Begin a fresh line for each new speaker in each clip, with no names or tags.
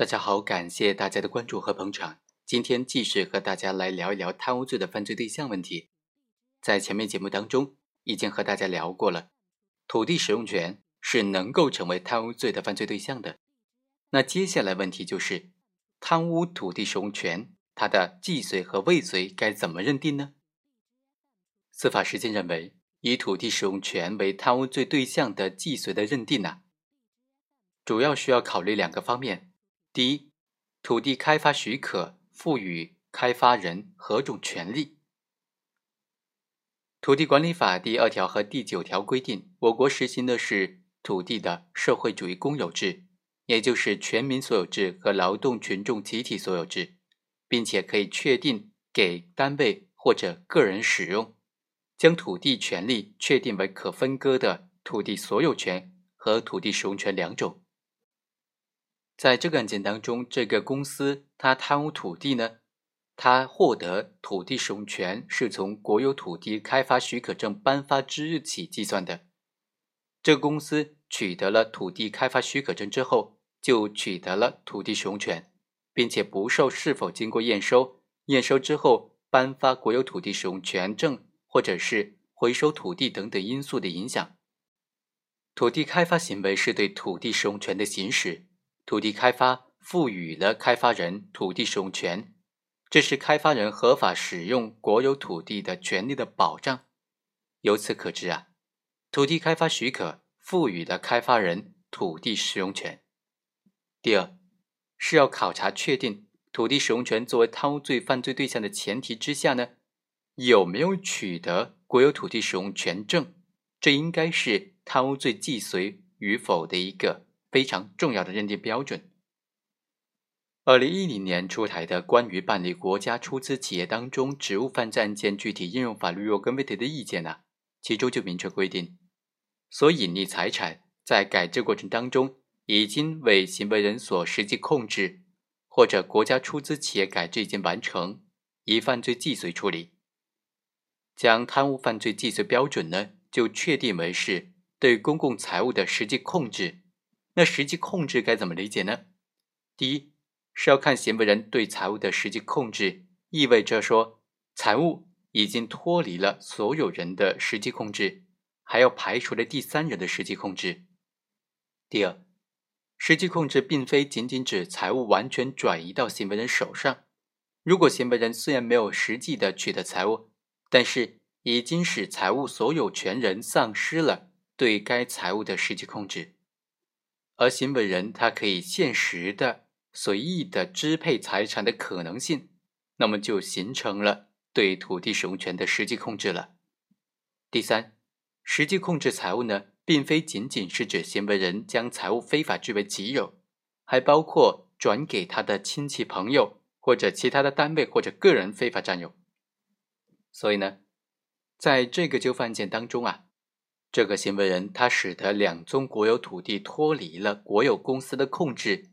大家好，感谢大家的关注和捧场。今天继续和大家来聊一聊贪污罪的犯罪对象问题。在前面节目当中已经和大家聊过了，土地使用权是能够成为贪污罪的犯罪对象的。那接下来问题就是，贪污土地使用权它的既遂和未遂该怎么认定呢？司法实践认为，以土地使用权为贪污罪对象的既遂的认定呢，主要需要考虑两个方面。第一，土地开发许可赋予开发人何种权利？土地管理法第二条和第九条规定，我国实行的是土地的社会主义公有制，也就是全民所有制和劳动群众集体所有制，并且可以确定给单位或者个人使用，将土地权利确定为可分割的土地所有权和土地使用权两种。在这个案件当中，这个公司它贪污土地呢，它获得土地使用权是从国有土地开发许可证颁发之日起计算的。这个公司取得了土地开发许可证之后，就取得了土地使用权，并且不受是否经过验收、验收之后颁发国有土地使用权证或者是回收土地等等因素的影响。土地开发行为是对土地使用权的行使。土地开发赋予了开发人土地使用权，这是开发人合法使用国有土地的权利的保障。由此可知啊，土地开发许可赋予了开发人土地使用权。第二，是要考察确定土地使用权作为贪污罪犯罪对象的前提之下呢，有没有取得国有土地使用权证？这应该是贪污罪既遂与否的一个。非常重要的认定标准。二零一零年出台的《关于办理国家出资企业当中职务犯罪案件具体应用法律若干问题的意见》呢，其中就明确规定，所隐匿财产在改制过程当中已经为行为人所实际控制，或者国家出资企业改制已经完成，以犯罪既遂处理。将贪污犯罪既遂标准呢，就确定为是对公共财物的实际控制。那实际控制该怎么理解呢？第一是要看行为人对财物的实际控制，意味着说财物已经脱离了所有人的实际控制，还要排除了第三人的实际控制。第二，实际控制并非仅仅指财物完全转移到行为人手上，如果行为人虽然没有实际的取得财物，但是已经使财物所有权人丧失了对该财物的实际控制。而行为人他可以现实的、随意的支配财产的可能性，那么就形成了对土地使用权的实际控制了。第三，实际控制财物呢，并非仅仅是指行为人将财物非法据为己有，还包括转给他的亲戚朋友或者其他的单位或者个人非法占有。所以呢，在这个纠纷案件当中啊。这个行为人他使得两宗国有土地脱离了国有公司的控制，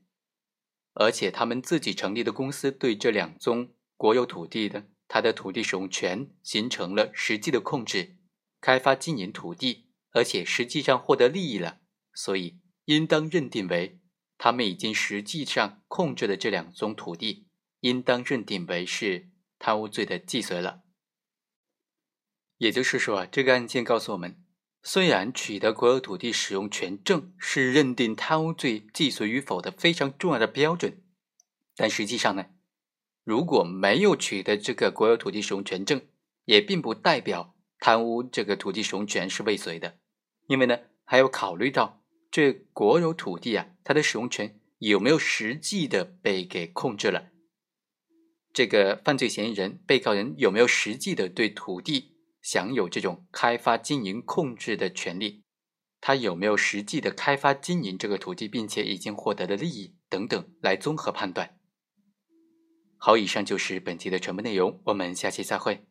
而且他们自己成立的公司对这两宗国有土地的他的土地使用权形成了实际的控制，开发经营土地，而且实际上获得利益了，所以应当认定为他们已经实际上控制了这两宗土地，应当认定为是贪污罪的既遂了。也就是说啊，这个案件告诉我们。虽然取得国有土地使用权证是认定贪污罪既遂与否的非常重要的标准，但实际上呢，如果没有取得这个国有土地使用权证，也并不代表贪污这个土地使用权是未遂的，因为呢，还要考虑到这国有土地啊，它的使用权有没有实际的被给控制了，这个犯罪嫌疑人、被告人有没有实际的对土地。享有这种开发经营控制的权利，他有没有实际的开发经营这个土地，并且已经获得了利益等等，来综合判断。好，以上就是本期的全部内容，我们下期再会。